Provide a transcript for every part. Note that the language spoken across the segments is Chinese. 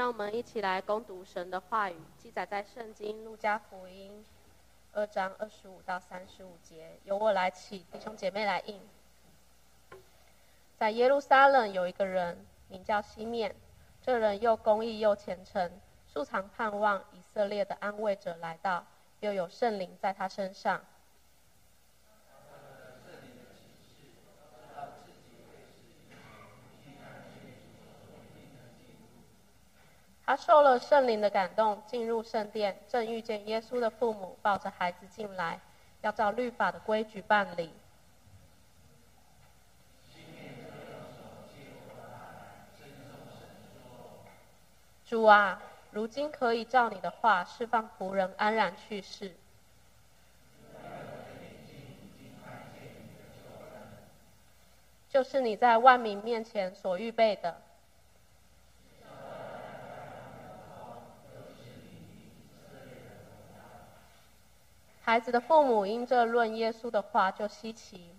让我们一起来攻读神的话语，记载在圣经路加福音二章二十五到三十五节。由我来起，弟兄姐妹来应。在耶路撒冷有一个人名叫西面，这人又公义又虔诚，素常盼望以色列的安慰者来到，又有圣灵在他身上。他受了圣灵的感动，进入圣殿，正遇见耶稣的父母抱着孩子进来，要照律法的规矩办理。主啊，如今可以照你的话释放仆人安然去世。就是你在万民面前所预备的。孩子的父母因这论耶稣的话就稀奇，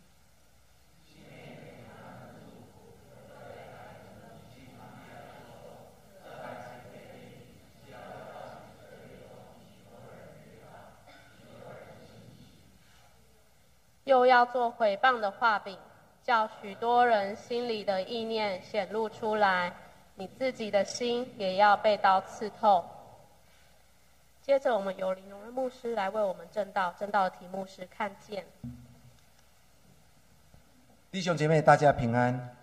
又要做毁谤的画饼，叫许多人心里的意念显露出来，你自己的心也要被刀刺透。接着，我们由林荣的牧师来为我们正道。正道的题目是“看见”。弟兄姐妹，大家平安。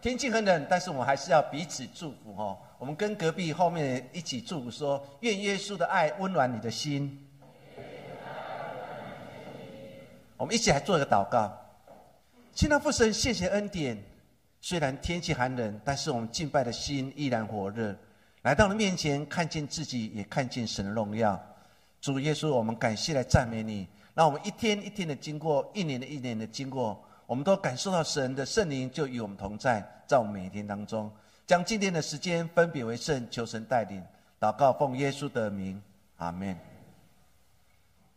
天气很冷，但是我们还是要彼此祝福哦。我们跟隔壁后面一起祝福说：“愿耶稣的爱温暖你的心。”我们一起来做一个祷告。亲爱的父神，谢谢恩典。虽然天气寒冷，但是我们敬拜的心依然火热。来到了面前，看见自己，也看见神的荣耀。主耶稣，我们感谢来赞美你。让我们一天一天的经过，一年的一年的经过，我们都感受到神的圣灵就与我们同在，在我们每一天当中。将今天的时间分别为圣，求神带领。祷告奉耶稣的名，阿门。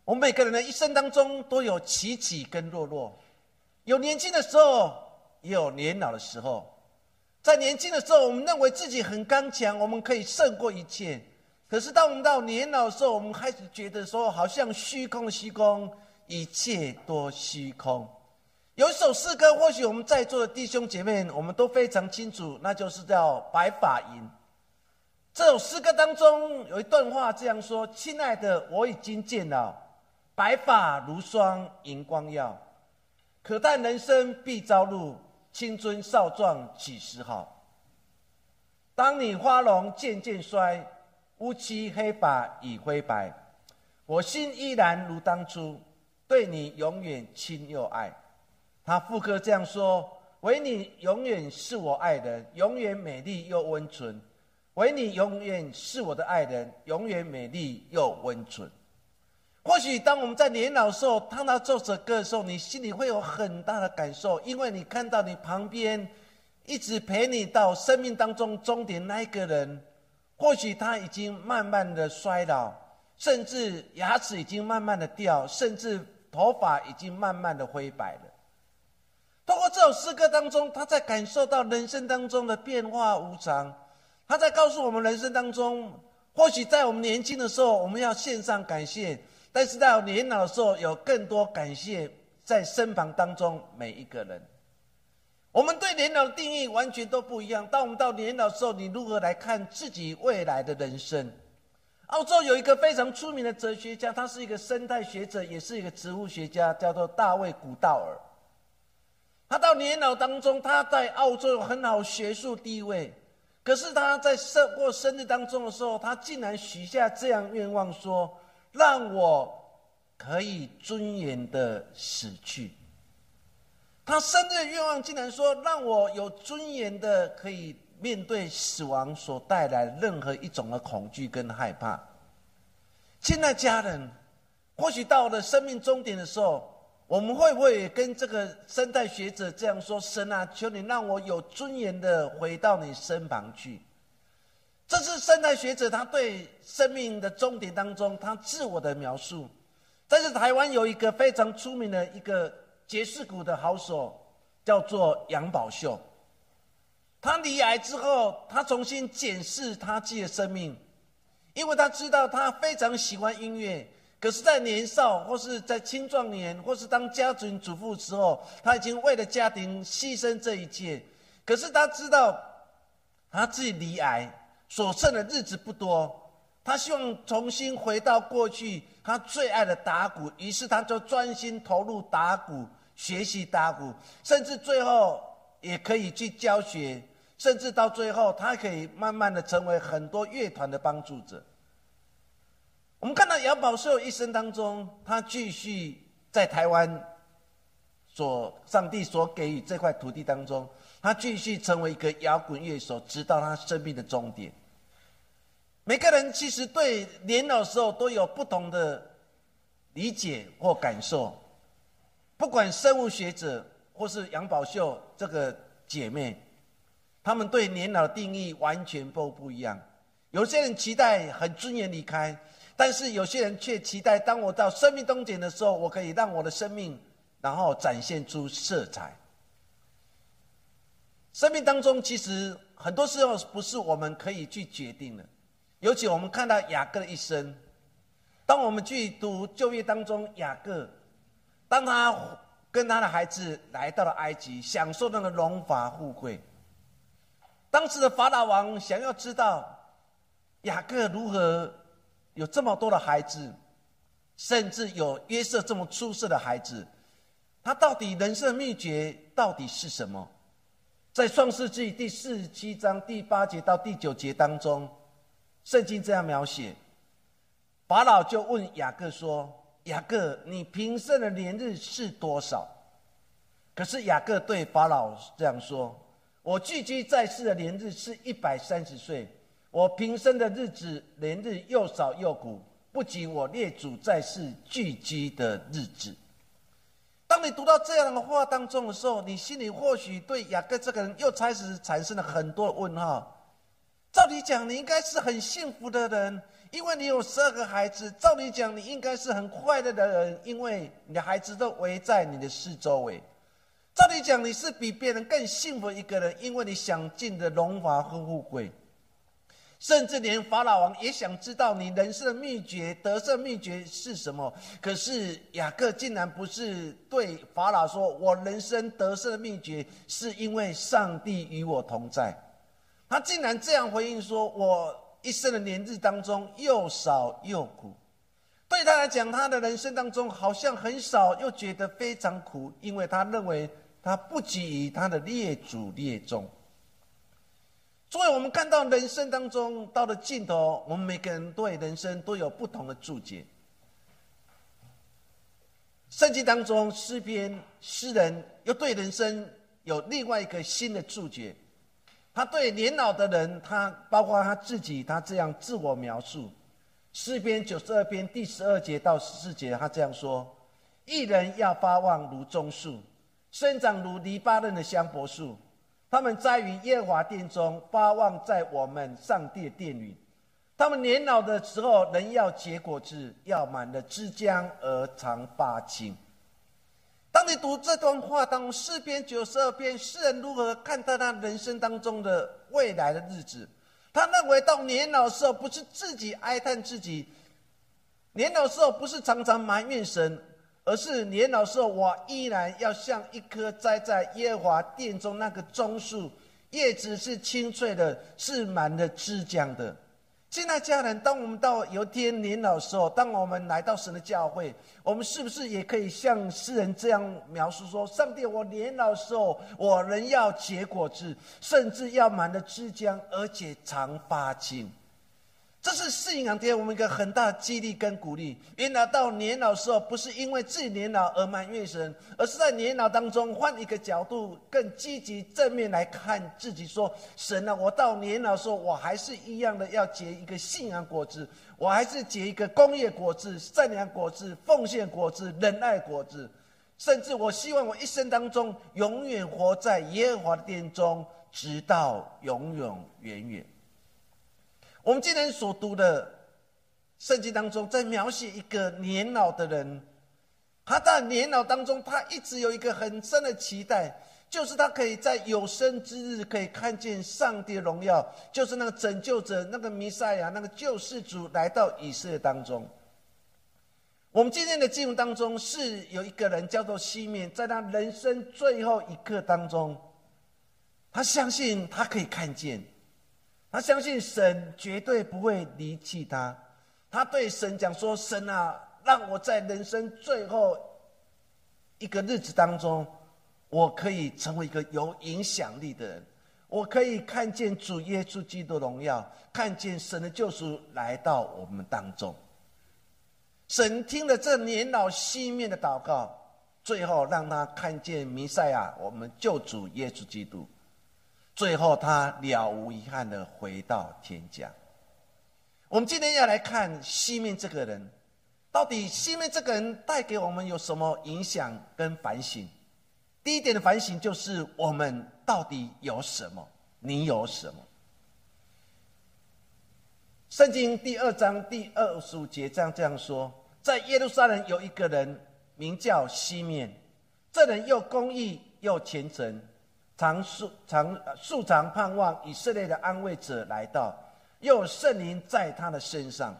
我们每个人的一生当中都有起起跟落落，有年轻的时候，也有年老的时候。在年轻的时候，我们认为自己很刚强，我们可以胜过一切。可是，当我们到年老的时候，我们开始觉得说，好像虚空虚空，一切多虚空。有一首诗歌，或许我们在座的弟兄姐妹，我们都非常清楚，那就是叫《白发吟》。这首诗歌当中有一段话这样说：“亲爱的，我已经见老，白发如霜，银光耀。可叹人生必朝露。”青春少壮几时好？当你花容渐渐衰，乌漆黑发已灰白，我心依然如当初，对你永远亲又爱。他副歌这样说：唯你永远是我爱人，永远美丽又温存；唯你永远是我的爱人，永远美丽又温存。或许当我们在年老的时候，当他奏着歌的时候，你心里会有很大的感受，因为你看到你旁边一直陪你到生命当中终点那一个人，或许他已经慢慢的衰老，甚至牙齿已经慢慢的掉，甚至头发已经慢慢的灰白了。通过这首诗歌当中，他在感受到人生当中的变化无常，他在告诉我们人生当中，或许在我们年轻的时候，我们要献上感谢。但是到年老的时候，有更多感谢在身旁当中每一个人。我们对年老的定义完全都不一样。当我们到年老的时候，你如何来看自己未来的人生？澳洲有一个非常出名的哲学家，他是一个生态学者，也是一个植物学家，叫做大卫·古道尔。他到年老当中，他在澳洲有很好学术地位。可是他在生过生日当中的时候，他竟然许下这样愿望说。让我可以尊严的死去。他生日愿望竟然说：“让我有尊严的可以面对死亡所带来任何一种的恐惧跟害怕。”亲爱家人，或许到了生命终点的时候，我们会不会跟这个生态学者这样说：“神啊，求你让我有尊严的回到你身旁去。”这是生态学者他对生命的终点当中他自我的描述。但是台湾有一个非常出名的一个爵士鼓的好手，叫做杨宝秀。他离癌之后，他重新检视他自己的生命，因为他知道他非常喜欢音乐。可是，在年少或是在青壮年，或是当家庭主妇时候，他已经为了家庭牺牲这一切。可是他知道，他自己离癌所剩的日子不多，他希望重新回到过去他最爱的打鼓。于是，他就专心投入打鼓，学习打鼓，甚至最后也可以去教学，甚至到最后，他可以慢慢的成为很多乐团的帮助者。我们看到杨宝寿一生当中，他继续在台湾所上帝所给予这块土地当中，他继续成为一个摇滚乐手，直到他生命的终点。每个人其实对年老时候都有不同的理解或感受，不管生物学者或是杨宝秀这个姐妹，他们对年老的定义完全都不一样。有些人期待很尊严离开。但是有些人却期待，当我到生命终点的时候，我可以让我的生命，然后展现出色彩。生命当中，其实很多时候不是我们可以去决定的。尤其我们看到雅各的一生，当我们去读就业当中，雅各，当他跟他的孩子来到了埃及，享受那个荣华富贵，当时的法老王想要知道雅各如何。有这么多的孩子，甚至有约瑟这么出色的孩子，他到底人生的秘诀到底是什么？在创世纪第四十七章第八节到第九节当中，圣经这样描写：法老就问雅各说：“雅各，你平生的年日是多少？”可是雅各对法老这样说：“我聚居在世的年日是一百三十岁。”我平生的日子，连日又少又苦，不及我列祖在世聚居的日子。当你读到这样的话当中的时候，你心里或许对雅各这个人又开始产生了很多问号。照理讲，你应该是很幸福的人，因为你有十二个孩子；照理讲，你应该是很快乐的人，因为你的孩子都围在你的四周围；照理讲，你是比别人更幸福一个人，因为你享尽的荣华和富贵。甚至连法老王也想知道你人生的秘诀、得胜秘诀是什么。可是雅各竟然不是对法老说：“我人生得胜的秘诀是因为上帝与我同在。”他竟然这样回应说：“我一生的年日当中又少又苦。”对他来讲，他的人生当中好像很少，又觉得非常苦，因为他认为他不及于他的列祖列宗。所以我们看到人生当中到了尽头，我们每个人对人生都有不同的注解。圣经当中诗篇诗人又对人生有另外一个新的注解。他对年老的人，他包括他自己，他这样自我描述：诗篇九十二篇第十二节到十四节，他这样说：一人要发旺如棕树，生长如黎巴嫩的香柏树。他们栽于耶华殿中，发旺在我们上帝的殿里。他们年老的时候，人要结果子，要满了枝浆而常发青。当你读这段话当中，诗篇九十二篇，诗人如何看待他人生当中的未来的日子？他认为到年老时候，不是自己哀叹自己，年老时候不是常常埋怨神。而是年老时候，我依然要像一棵栽在耶和华殿中那个棕树，叶子是青翠的，是满了枝浆的。亲爱家人，当我们到有天年老时候，当我们来到神的教会，我们是不是也可以像诗人这样描述说：上帝，我年老时候，我仍要结果子，甚至要满了枝浆，而且常发青。这是信仰给我们一个很大的激励跟鼓励。原来到年老时候，不是因为自己年老而埋怨神，而是在年老当中换一个角度，更积极正面来看自己，说：神啊，我到年老时候，我还是一样的要结一个信仰果子，我还是结一个工业果子、善良果子、奉献果子、仁爱果子，甚至我希望我一生当中永远活在耶和华的殿中，直到永永远远。我们今天所读的圣经当中，在描写一个年老的人，他在年老当中，他一直有一个很深的期待，就是他可以在有生之日可以看见上帝的荣耀，就是那个拯救者、那个弥赛亚、那个救世主来到以色列当中。我们今天的经文当中是有一个人叫做西面，在他人生最后一刻当中，他相信他可以看见，他相信神绝对不会离弃他。他对神讲说：“神啊，让我在人生最后一个日子当中，我可以成为一个有影响力的人，我可以看见主耶稣基督荣耀，看见神的救赎来到我们当中。”神听了这年老西面的祷告，最后让他看见弥赛亚，我们救主耶稣基督。最后他了无遗憾的回到天家。我们今天要来看西面这个人，到底西面这个人带给我们有什么影响跟反省？第一点的反省就是我们到底有什么？你有什么？圣经第二章第二十五节这样这样说：在耶路撒冷有一个人名叫西面，这人又公义又虔诚，常素常素常盼望以色列的安慰者来到，又有圣灵在他的身上。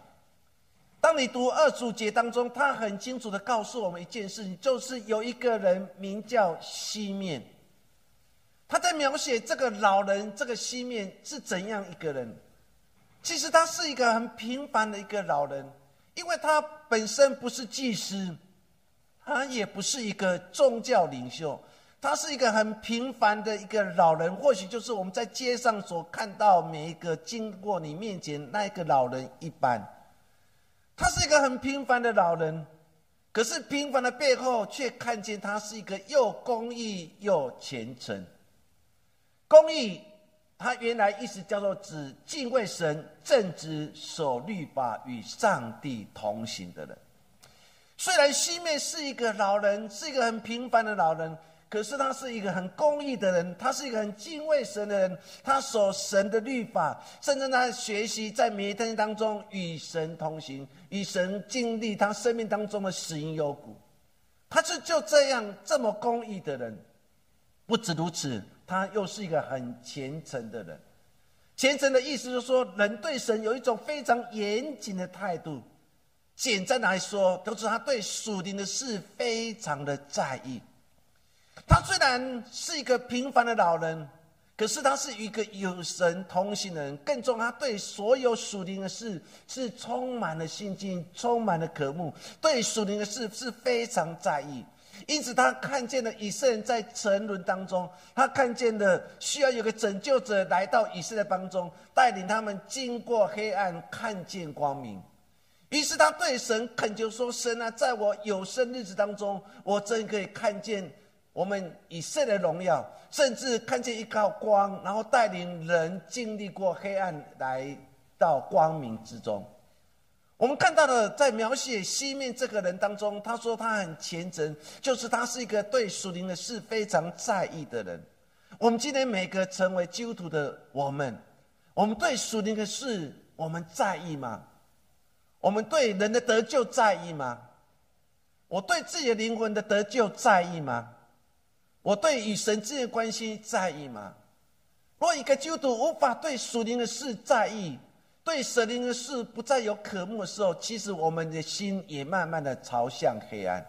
当你读二十五节当中，他很清楚的告诉我们一件事情，就是有一个人名叫西面，他在描写这个老人，这个西面是怎样一个人。其实他是一个很平凡的一个老人，因为他本身不是祭司，他也不是一个宗教领袖，他是一个很平凡的一个老人。或许就是我们在街上所看到每一个经过你面前那一个老人一般。他是一个很平凡的老人，可是平凡的背后却看见他是一个又公义又虔诚。公义。他原来意思叫做指敬畏神、正直、守律法、与上帝同行的人。虽然西面是一个老人，是一个很平凡的老人，可是他是一个很公义的人，他是一个很敬畏神的人。他守神的律法，甚至他学习在每一天当中与神同行，与神经历他生命当中的死因幽谷。他是就这样这么公义的人。不止如此。他又是一个很虔诚的人，虔诚的意思就是说，人对神有一种非常严谨的态度。简单来说，就是他对属灵的事非常的在意。他虽然是一个平凡的老人，可是他是一个有神同行的人。更重要，他对所有属灵的事是充满了信心，充满了渴慕，对属灵的事是非常在意。因此，他看见了以色列在沉沦当中，他看见了需要有个拯救者来到以色列当中，带领他们经过黑暗，看见光明。于是，他对神恳求说：“神啊，在我有生日子当中，我真可以看见我们以色的荣耀，甚至看见一道光，然后带领人经历过黑暗，来到光明之中。”我们看到了，在描写西面这个人当中，他说他很虔诚，就是他是一个对属灵的事非常在意的人。我们今天每个成为基督徒的我们，我们对属灵的事我们在意吗？我们对人的得救在意吗？我对自己的灵魂的得救在意吗？我对与神之间的关系在意吗？若一个基督徒无法对属灵的事在意，对神灵的事不再有渴慕的时候，其实我们的心也慢慢的朝向黑暗。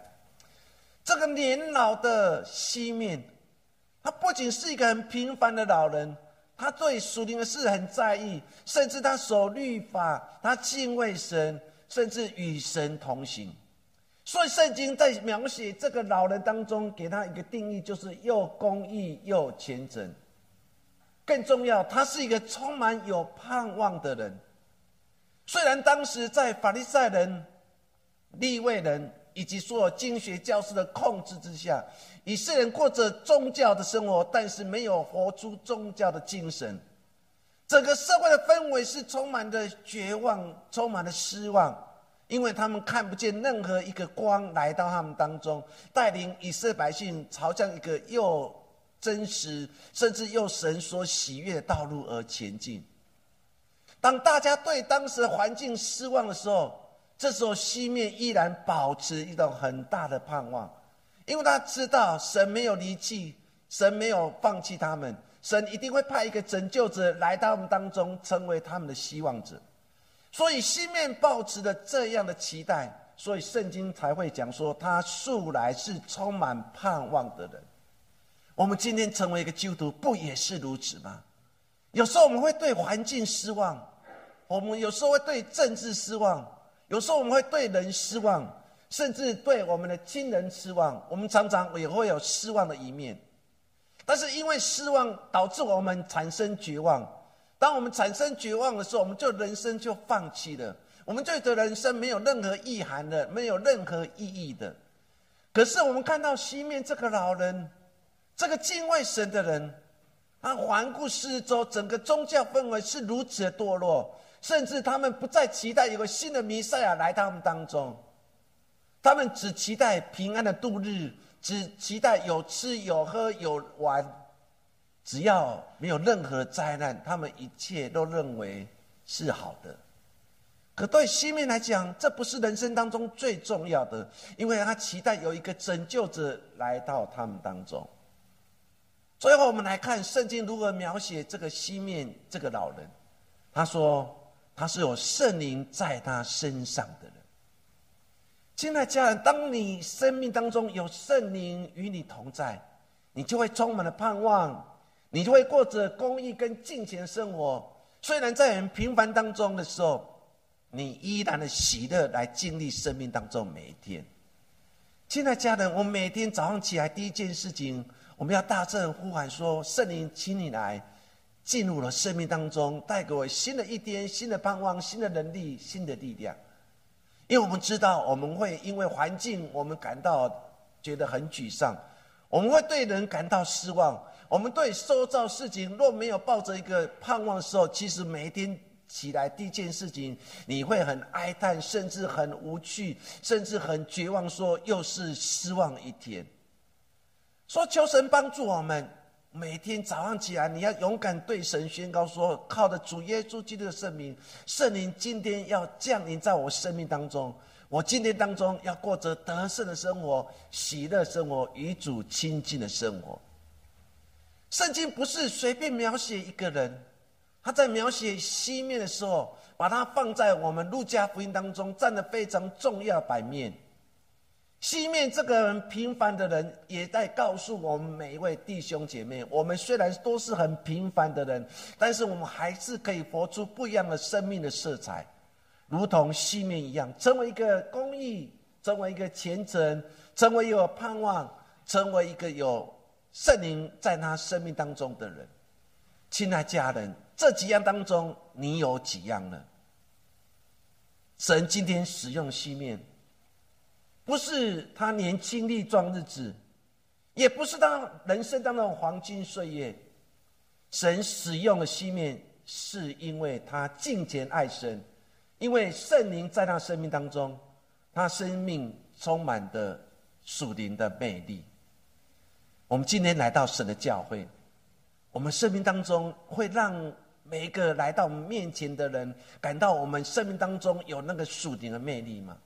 这个年老的西面，他不仅是一个很平凡的老人，他对属灵的事很在意，甚至他守律法，他敬畏神，甚至与神同行。所以圣经在描写这个老人当中，给他一个定义，就是又公义又虔诚。更重要，他是一个充满有盼望的人。虽然当时在法利赛人、利未人以及所有经学教师的控制之下，以色列人过着宗教的生活，但是没有活出宗教的精神。整个社会的氛围是充满着绝望，充满了失望，因为他们看不见任何一个光来到他们当中，带领以色列百姓朝向一个又真实，甚至又神所喜悦的道路而前进。当大家对当时的环境失望的时候，这时候西面依然保持一种很大的盼望，因为他知道神没有离弃，神没有放弃他们，神一定会派一个拯救者来到他们当中，成为他们的希望者。所以心面抱持的这样的期待，所以圣经才会讲说，他素来是充满盼望的人。我们今天成为一个基督徒，不也是如此吗？有时候我们会对环境失望，我们有时候会对政治失望，有时候我们会对人失望，甚至对我们的亲人失望。我们常常也会有失望的一面，但是因为失望导致我们产生绝望。当我们产生绝望的时候，我们就人生就放弃了，我们就觉得人生没有任何意涵的，没有任何意义的。可是我们看到西面这个老人，这个敬畏神的人。他环顾四周，整个宗教氛围是如此的堕落，甚至他们不再期待有个新的弥赛亚来到他们当中，他们只期待平安的度日，只期待有吃有喝有玩，只要没有任何灾难，他们一切都认为是好的。可对西面来讲，这不是人生当中最重要的，因为他期待有一个拯救者来到他们当中。最后，我们来看圣经如何描写这个西面这个老人。他说：“他是有圣灵在他身上的人。”亲爱家人，当你生命当中有圣灵与你同在，你就会充满了盼望，你就会过着公益跟敬虔的生活。虽然在很平凡当中的时候，你依然的喜乐来经历生命当中每一天。亲爱的家人，我每天早上起来第一件事情。我们要大声呼喊说：“圣灵，请你来，进入了生命当中，带给我新的一天、新的盼望、新的能力、新的力量。”因为我们知道，我们会因为环境，我们感到觉得很沮丧；我们会对人感到失望；我们对周遭事情若没有抱着一个盼望的时候，其实每一天起来第一件事情，你会很哀叹，甚至很无趣，甚至很绝望，说又是失望一天。说求神帮助我们，每天早上起来，你要勇敢对神宣告说：靠着主耶稣基督的圣名，圣灵今天要降临在我生命当中。我今天当中要过着得胜的生活、喜乐生活、与主亲近的生活。圣经不是随便描写一个人，他在描写西面的时候，把它放在我们路加福音当中，占了非常重要版面。西面这个人平凡的人，也在告诉我们每一位弟兄姐妹：我们虽然都是很平凡的人，但是我们还是可以活出不一样的生命的色彩，如同西面一样，成为一个公益，成为一个虔诚，成为有盼望，成为一个有圣灵在他生命当中的人。亲爱家人，这几样当中，你有几样呢？神今天使用西面。不是他年轻力壮日子，也不是他人生当中黄金岁月。神使用了西面，是因为他敬虔爱神，因为圣灵在他生命当中，他生命充满的属灵的魅力。我们今天来到神的教会，我们生命当中会让每一个来到我们面前的人感到我们生命当中有那个属灵的魅力吗？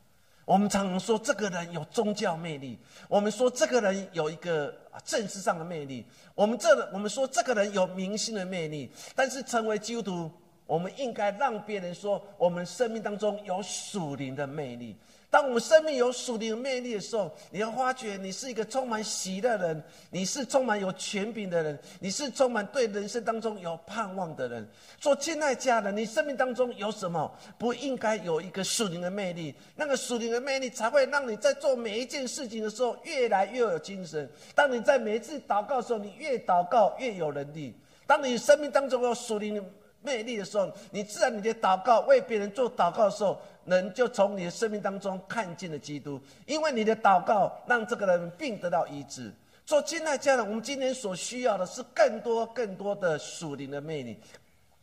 我们常常说这个人有宗教魅力，我们说这个人有一个政治上的魅力，我们这我们说这个人有明星的魅力，但是成为基督徒，我们应该让别人说我们生命当中有属灵的魅力。当我们生命有属灵的魅力的时候，你要发觉你是一个充满喜的人，你是充满有权柄的人，你是充满对人生当中有盼望的人。说亲爱家人，你生命当中有什么不应该有一个属灵的魅力？那个属灵的魅力才会让你在做每一件事情的时候越来越有精神。当你在每一次祷告的时候，你越祷告越有能力。当你生命当中有属灵魅力的时候，你自然你的祷告为别人做祷告的时候。人就从你的生命当中看见了基督，因为你的祷告让这个人病得到医治。做亲爱家人，我们今天所需要的是更多更多的属灵的魅力，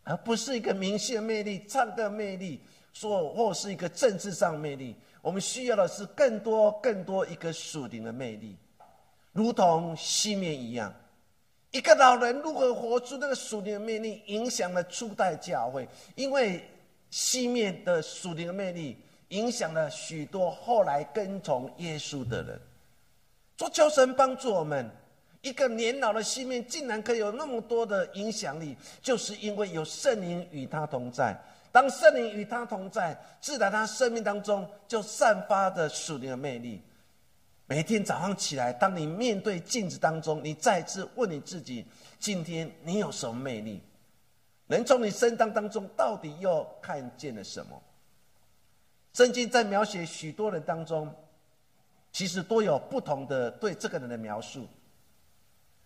而不是一个明星的魅力、唱歌魅力，说或是一个政治上魅力。我们需要的是更多更多一个属灵的魅力，如同西面一样，一个老人如何活出那个属灵的魅力，影响了初代教会，因为。西面的属灵的魅力，影响了许多后来跟从耶稣的人。做求神帮助我们，一个年老的西面竟然可以有那么多的影响力，就是因为有圣灵与他同在。当圣灵与他同在，自然他生命当中就散发的属灵的魅力。每天早上起来，当你面对镜子当中，你再次问你自己：今天你有什么魅力？人从你身当当中到底又看见了什么？圣经在描写许多人当中，其实都有不同的对这个人的描述。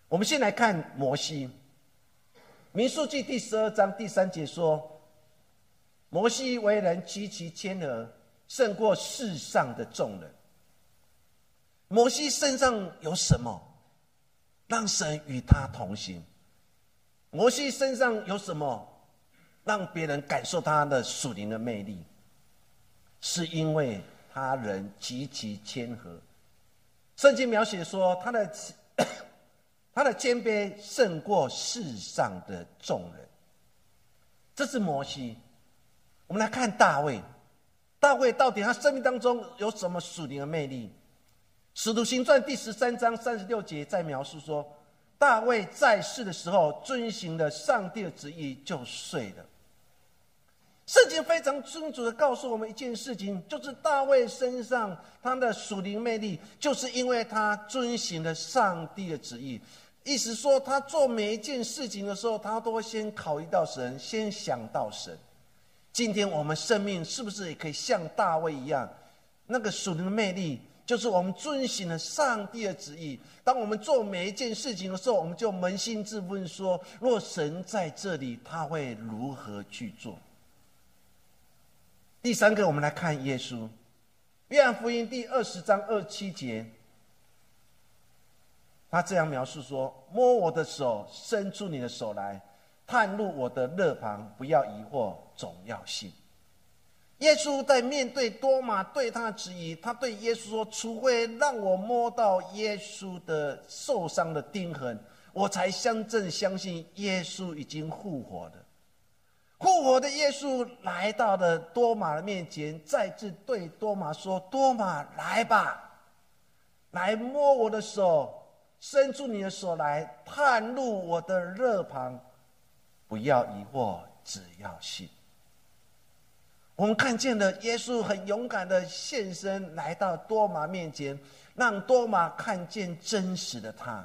我们先来看摩西，《民数记》第十二章第三节说。摩西为人极其谦和，胜过世上的众人。摩西身上有什么，让神与他同行？摩西身上有什么，让别人感受他的属灵的魅力？是因为他人极其谦和。圣经描写说，他的 他的谦卑胜过世上的众人。这是摩西。我们来看大卫，大卫到底他生命当中有什么属灵的魅力？使徒行传第十三章三十六节在描述说，大卫在世的时候遵行了上帝的旨意就睡了。圣经非常清楚的告诉我们一件事情，就是大卫身上他的属灵魅力，就是因为他遵行了上帝的旨意。意思说，他做每一件事情的时候，他都会先考虑到神，先想到神。今天我们生命是不是也可以像大卫一样？那个属灵的魅力，就是我们遵循了上帝的旨意。当我们做每一件事情的时候，我们就扪心自问说：若神在这里，他会如何去做？第三个，我们来看耶稣，约翰福音第二十章二七节，他这样描述说：摸我的手，伸出你的手来。探入我的肋旁，不要疑惑，总要信。耶稣在面对多马对他的质疑，他对耶稣说：“除非让我摸到耶稣的受伤的钉痕，我才相正相信耶稣已经复活了。”复活的耶稣来到了多马的面前，再次对多马说：“多马，来吧，来摸我的手，伸出你的手来，探入我的肋旁。”不要疑惑，只要信。我们看见了耶稣很勇敢的现身，来到多马面前，让多马看见真实的他。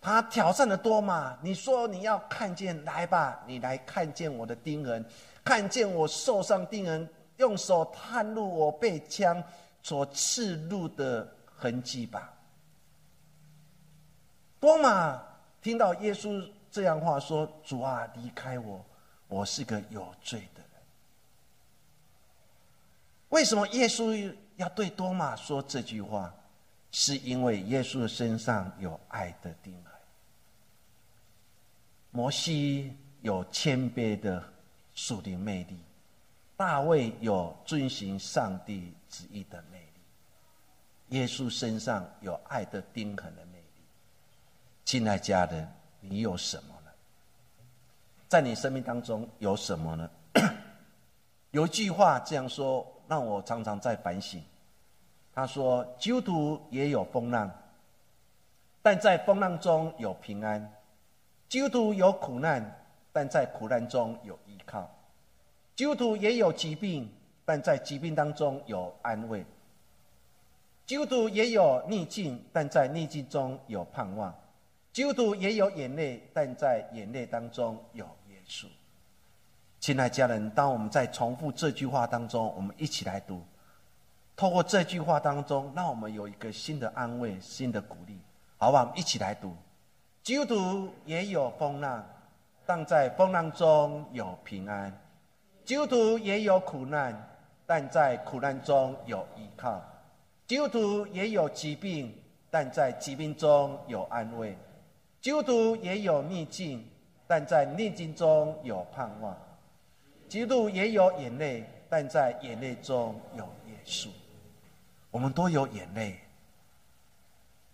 他挑战了多马：“你说你要看见，来吧，你来看见我的钉痕，看见我受伤钉痕，用手探入我被枪所刺入的痕迹吧。”多马听到耶稣。这样话说：“主啊，离开我，我是个有罪的。”为什么耶稣要对多马说这句话？是因为耶稣的身上有爱的钉痕。摩西有谦卑的属灵魅力，大卫有遵行上帝旨意的魅力，耶稣身上有爱的钉痕的魅力。亲爱家人。你有什么呢？在你生命当中有什么呢？有一句话这样说，让我常常在反省。他说：“基督徒也有风浪，但在风浪中有平安；基督徒有苦难，但在苦难中有依靠；基督徒也有疾病，但在疾病当中有安慰；基督徒也有逆境，但在逆境中有盼望。”基督徒也有眼泪，但在眼泪当中有耶稣。亲爱家人，当我们在重复这句话当中，我们一起来读。透过这句话当中，让我们有一个新的安慰、新的鼓励，好不好？一起来读。基督徒也有风浪，但在风浪中有平安；基督徒也有苦难，但在苦难中有依靠；基督徒也有疾病，但在疾病中有安慰。基督徒也有逆境，但在逆境中有盼望；基督也有眼泪，但在眼泪中有耶稣。我们都有眼泪，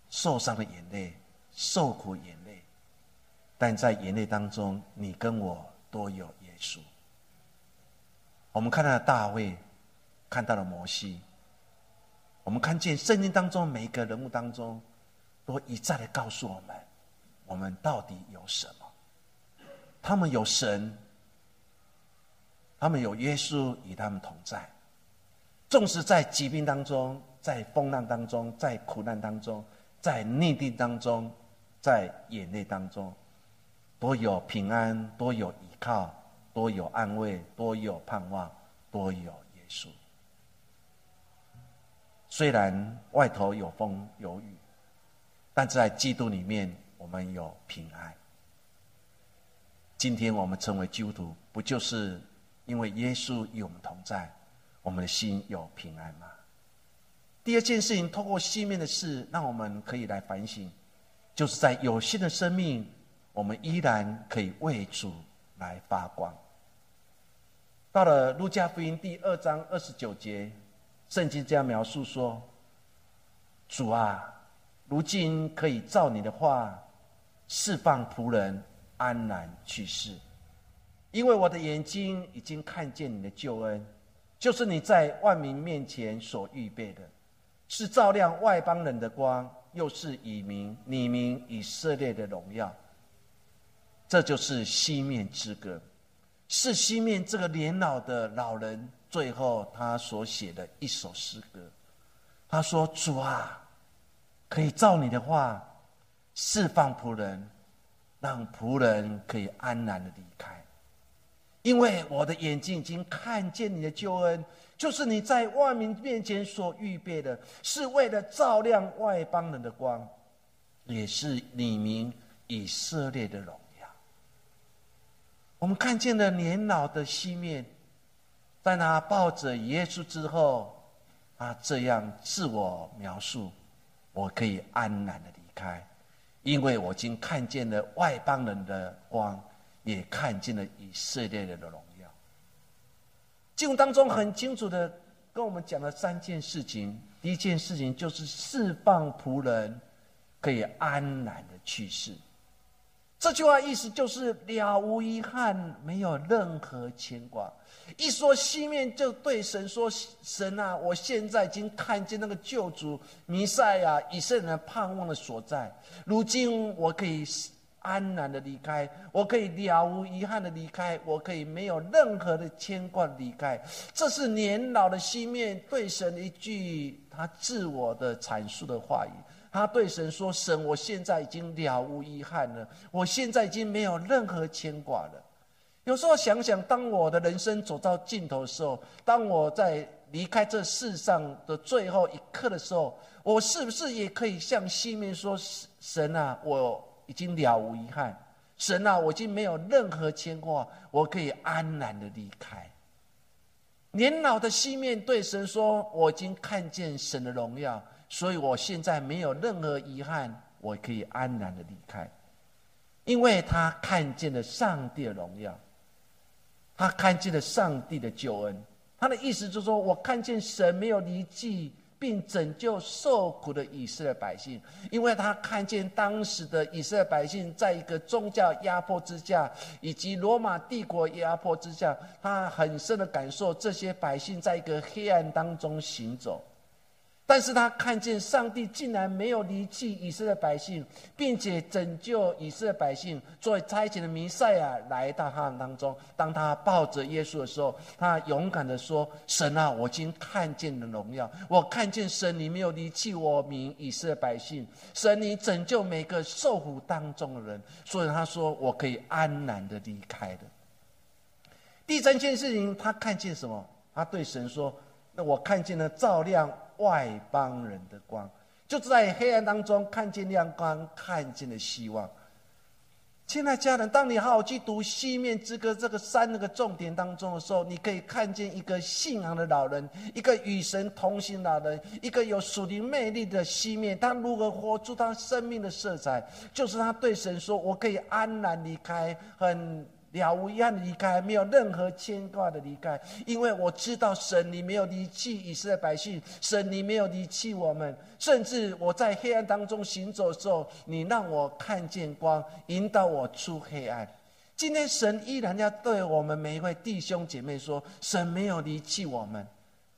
受伤的眼泪，受苦眼泪，但在眼泪当中，你跟我都有耶稣。我们看到了大卫，看到了摩西，我们看见圣经当中每一个人物当中。都一再的告诉我们，我们到底有什么？他们有神，他们有耶稣与他们同在。纵使在疾病当中，在风浪当中，在苦难当中，在逆境当中，在眼泪当中，多有平安，多有依靠，多有安慰，多有盼望，多有耶稣。虽然外头有风有雨，但在基督里面，我们有平安。今天我们成为基督徒，不就是因为耶稣与我们同在？我们的心有平安吗？第二件事情，透过西面的事，让我们可以来反省，就是在有限的生命，我们依然可以为主来发光。到了路加福音第二章二十九节，圣经这样描述说：“主啊，如今可以照你的话，释放仆人安然去世，因为我的眼睛已经看见你的救恩。”就是你在万民面前所预备的，是照亮外邦人的光，又是以名你明以色列的荣耀。这就是西面之歌，是西面这个年老的老人最后他所写的一首诗歌。他说：“主啊，可以照你的话释放仆人，让仆人可以安然的离开。”因为我的眼睛已经看见你的救恩，就是你在万民面前所预备的，是为了照亮外邦人的光，也是你名以色列的荣耀。我们看见了年老的西面，在那抱着耶稣之后，他这样自我描述：我可以安然的离开，因为我已经看见了外邦人的光。也看见了以色列人的荣耀。经文当中很清楚的跟我们讲了三件事情。第一件事情就是释放仆人可以安然的去世。这句话意思就是了无遗憾，没有任何牵挂。一说西面就对神说：“神啊，我现在已经看见那个救主弥赛亚，以色列人盼望的所在。如今我可以。”安然的离开，我可以了无遗憾的离开，我可以没有任何的牵挂离开。这是年老的西面对神一句他自我的阐述的话语。他对神说：“神，我现在已经了无遗憾了，我现在已经没有任何牵挂了。”有时候想想，当我的人生走到尽头的时候，当我在离开这世上的最后一刻的时候，我是不是也可以向西面说：“神啊，我。”已经了无遗憾，神啊，我已经没有任何牵挂，我可以安然的离开。年老的西面对神说：“我已经看见神的荣耀，所以我现在没有任何遗憾，我可以安然的离开，因为他看见了上帝的荣耀，他看见了上帝的救恩。他的意思就是说，我看见神没有离弃。”并拯救受苦的以色列百姓，因为他看见当时的以色列百姓在一个宗教压迫之下，以及罗马帝国压迫之下，他很深的感受这些百姓在一个黑暗当中行走。但是他看见上帝竟然没有离弃以色列百姓，并且拯救以色列百姓，作为差遣的弥赛亚来到他们当中。当他抱着耶稣的时候，他勇敢的说：“神啊，我今看见了荣耀，我看见神你没有离弃我民以色列百姓，神你拯救每个受苦当中的人，所以他说我可以安然的离开的。”第三件事情，他看见什么？他对神说：“那我看见了照亮。”外邦人的光，就在黑暗当中看见亮光，看见了希望。亲爱家人，当你好好去读《西面之歌》这个三个重点当中的时候，你可以看见一个信仰的老人，一个与神同行老人，一个有属灵魅力的西面。他如何活出他生命的色彩？就是他对神说：“我可以安然离开。”很。了无遗憾的离开，没有任何牵挂的离开，因为我知道神，你没有离弃以色列百姓，神，你没有离弃我们，甚至我在黑暗当中行走的时候，你让我看见光，引导我出黑暗。今天神依然要对我们每一位弟兄姐妹说：神没有离弃我们，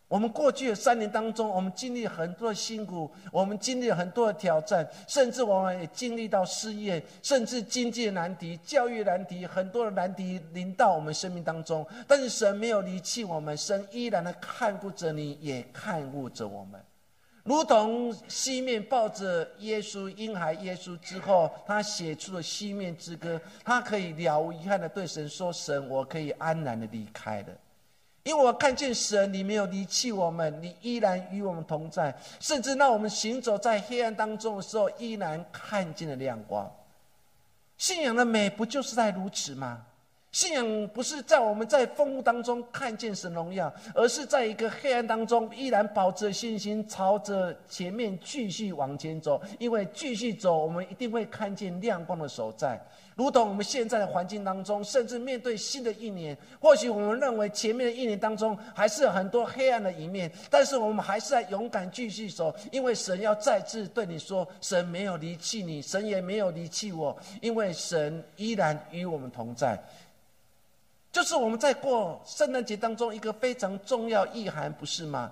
我们过去的三年当中，我们经历很多的辛苦，我们经历很多的挑战，甚至我们也经历到失业，甚至经济难题、教育难题，很多的难题临到我们生命当中。但是神没有离弃我们，神依然的看顾着你，也看顾着我们。如同西面抱着耶稣婴孩耶稣之后，他写出了西面之歌，他可以了无遗憾的对神说：“神，我可以安然的离开了。”因为我看见神，你没有离弃我们，你依然与我们同在，甚至让我们行走在黑暗当中的时候，依然看见了亮光。信仰的美，不就是在如此吗？信仰不是在我们在风雾当中看见神荣耀，而是在一个黑暗当中依然保持信心，朝着前面继续往前走。因为继续走，我们一定会看见亮光的所在。如同我们现在的环境当中，甚至面对新的一年，或许我们认为前面的一年当中还是有很多黑暗的一面，但是我们还是在勇敢继续走，因为神要再次对你说：神没有离弃你，神也没有离弃我，因为神依然与我们同在。就是我们在过圣诞节当中一个非常重要意涵，不是吗？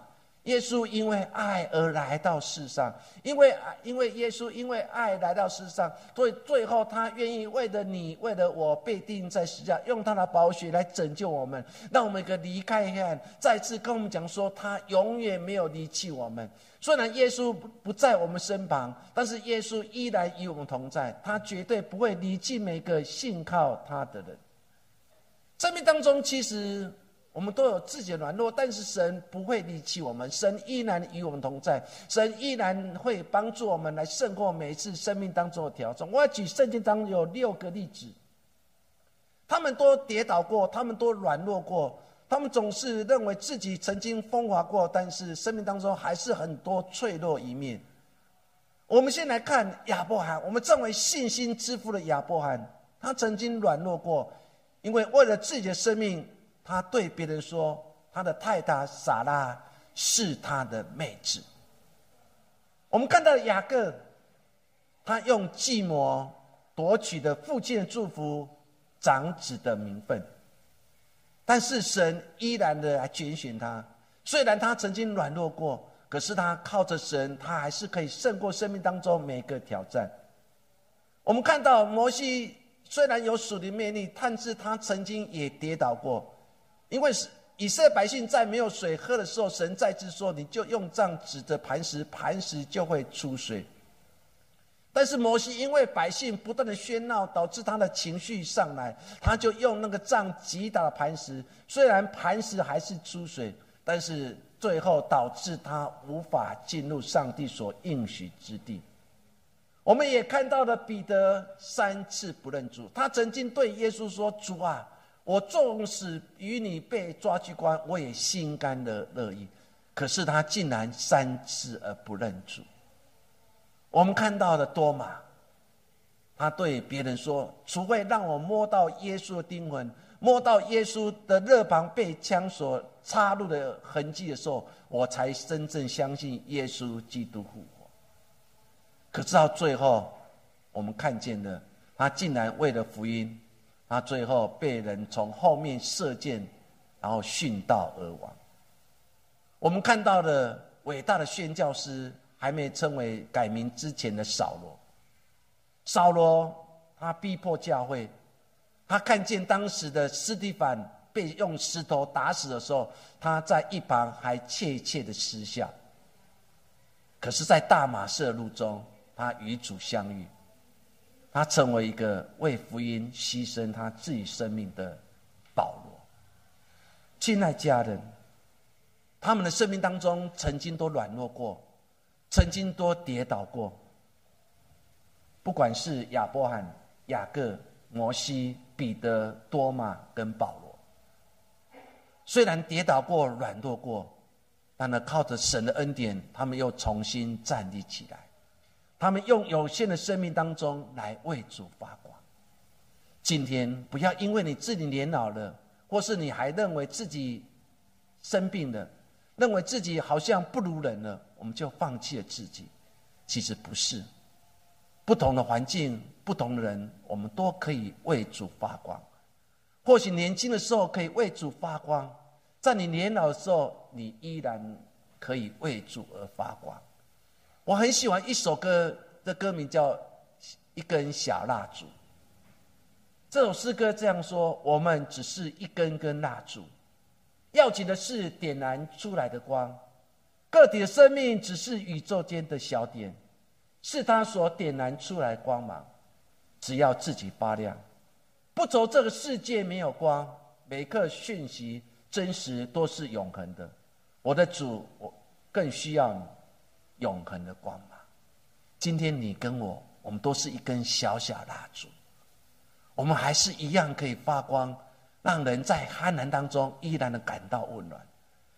耶稣因为爱而来到世上，因为因为耶稣因为爱来到世上，所以最后他愿意为了你，为了我被钉在十字架，用他的宝血来拯救我们，让我们可离开黑暗。再次跟我们讲说，他永远没有离弃我们。虽然耶稣不在我们身旁，但是耶稣依然与我们同在，他绝对不会离弃每个信靠他的人。生命当中，其实我们都有自己的软弱，但是神不会离弃我们，神依然与我们同在，神依然会帮助我们来胜过每一次生命当中的挑战。我要举圣经当中有六个例子，他们都跌倒过，他们都软弱过，他们总是认为自己曾经风华过，但是生命当中还是很多脆弱一面。我们先来看亚伯罕，我们称为信心之父的亚伯罕，他曾经软弱过。因为为了自己的生命，他对别人说：“他的太太撒拉是他的妹子。”我们看到雅各，他用计谋夺取的父亲的祝福、长子的名分，但是神依然的来拣选他。虽然他曾经软弱过，可是他靠着神，他还是可以胜过生命当中每个挑战。我们看到摩西。虽然有属灵魅力，但是他曾经也跌倒过，因为是以色列百姓在没有水喝的时候，神再次说：“你就用杖指着磐石，磐石就会出水。”但是摩西因为百姓不断的喧闹，导致他的情绪上来，他就用那个杖击打磐石。虽然磐石还是出水，但是最后导致他无法进入上帝所应许之地。我们也看到了彼得三次不认主。他曾经对耶稣说：“主啊，我纵使与你被抓去关，我也心甘的乐意。”可是他竟然三次而不认主。我们看到的多玛，他对别人说：“除非让我摸到耶稣的钉痕，摸到耶稣的肋旁被枪所插入的痕迹的时候，我才真正相信耶稣基督复活。”可是到最后，我们看见了他竟然为了福音，他最后被人从后面射箭，然后殉道而亡。我们看到的伟大的宣教师，还没称为改名之前的扫罗。扫罗他逼迫教会，他看见当时的斯蒂凡被用石头打死的时候，他在一旁还窃窃的失笑。可是，在大马士路中。他与主相遇，他成为一个为福音牺牲他自己生命的保罗。亲爱家人，他们的生命当中曾经都软弱过，曾经都跌倒过。不管是亚伯罕、雅各、摩西、彼得、多马跟保罗，虽然跌倒过、软弱过，但呢，靠着神的恩典，他们又重新站立起来。他们用有限的生命当中来为主发光。今天不要因为你自己年老了，或是你还认为自己生病了，认为自己好像不如人了，我们就放弃了自己。其实不是，不同的环境、不同的人，我们都可以为主发光。或许年轻的时候可以为主发光，在你年老的时候，你依然可以为主而发光。我很喜欢一首歌的歌名叫《一根小蜡烛》。这首诗歌这样说：我们只是一根根蜡烛，要紧的是点燃出来的光。个体的生命只是宇宙间的小点，是他所点燃出来光芒。只要自己发亮，不愁这个世界没有光。每刻讯息真实都是永恒的。我的主，我更需要你永恒的光芒。今天你跟我，我们都是一根小小蜡烛，我们还是一样可以发光，让人在寒冷当中依然能感到温暖。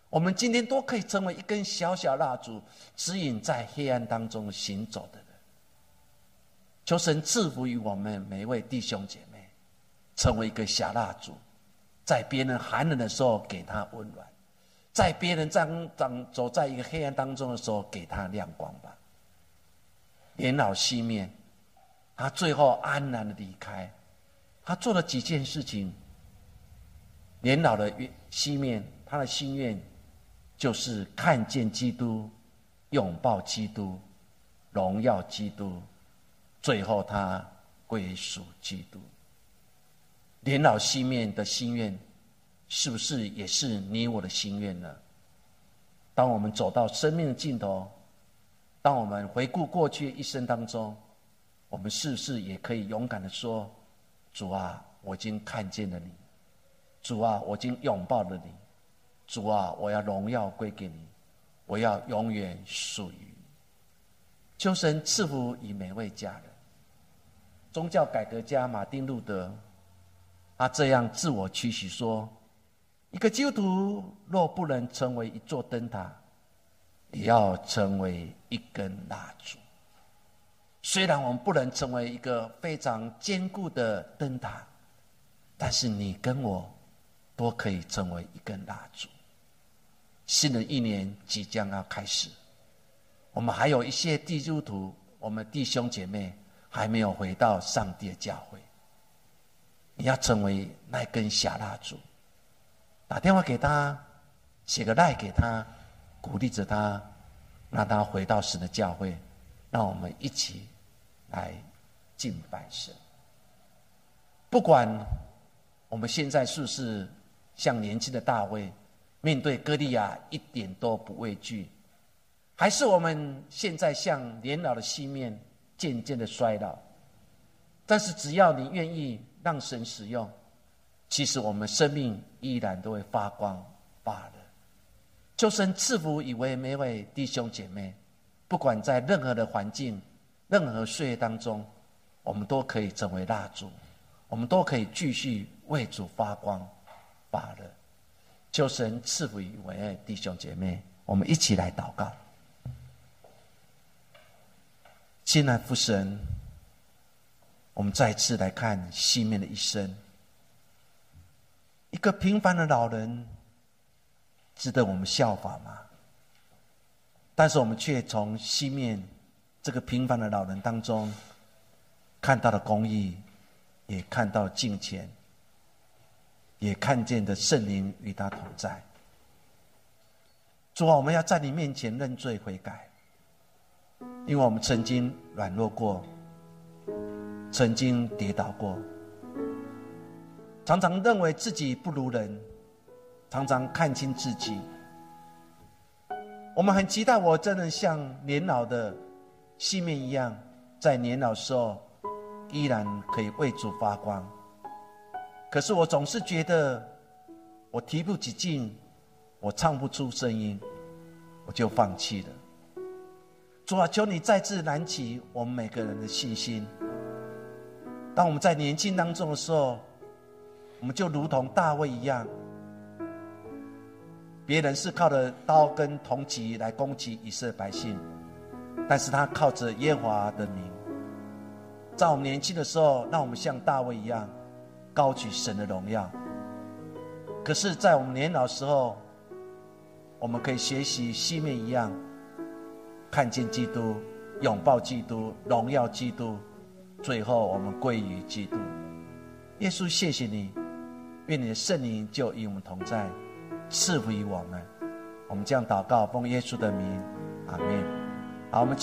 我们今天都可以成为一根小小蜡烛，指引在黑暗当中行走的人。求神赐福于我们每一位弟兄姐妹，成为一个小蜡烛，在别人寒冷的时候给他温暖，在别人当当走在一个黑暗当中的时候给他亮光吧。年老熄灭，他最后安然的离开，他做了几件事情。年老的熄灭，他的心愿。就是看见基督，拥抱基督，荣耀基督，最后他归属基督。年老熄灭的心愿，是不是也是你我的心愿呢？当我们走到生命的尽头，当我们回顾过去一生当中，我们是不是也可以勇敢的说：“主啊，我已经看见了你；主啊，我已经拥抱了你。”主啊，我要荣耀归给你，我要永远属于你。求神赐福于每位家人。宗教改革家马丁路德，他这样自我期许说：一个基督徒若不能成为一座灯塔，也要成为一根蜡烛。虽然我们不能成为一个非常坚固的灯塔，但是你跟我都可以成为一根蜡烛。新的一年即将要开始，我们还有一些基督徒，我们弟兄姐妹还没有回到上帝的教会。你要成为那根小蜡烛，打电话给他，写个赖给他，鼓励着他，让他回到神的教会，让我们一起来敬拜神。不管我们现在是不是像年轻的大卫。面对歌利亚一点都不畏惧，还是我们现在像年老的西面渐渐的衰老。但是只要你愿意让神使用，其实我们生命依然都会发光发热。求神赐福以为每位弟兄姐妹，不管在任何的环境、任何岁月当中，我们都可以成为蜡烛，我们都可以继续为主发光发热。求神赐福以为弟兄姐妹，我们一起来祷告。亲爱父神，我们再次来看西面的一生。一个平凡的老人，值得我们效法吗？但是我们却从西面这个平凡的老人当中，看到了公义，也看到了金钱。也看见的圣灵与他同在。主啊，我们要在你面前认罪悔改，因为我们曾经软弱过，曾经跌倒过，常常认为自己不如人，常常看清自己。我们很期待，我真的像年老的西面一样，在年老时候依然可以为主发光。可是我总是觉得，我提不起劲，我唱不出声音，我就放弃了。主啊，求你再次燃起我们每个人的信心。当我们在年轻当中的时候，我们就如同大卫一样，别人是靠着刀跟铜戟来攻击以色列百姓，但是他靠着耶和华的名。在我们年轻的时候，让我们像大卫一样。高举神的荣耀。可是，在我们年老时候，我们可以学习西面一样，看见基督，拥抱基督，荣耀基督，最后我们归于基督。耶稣，谢谢你，愿你的圣灵就与我们同在，赐福于我们。我们这样祷告，奉耶稣的名，阿门。好，我们请。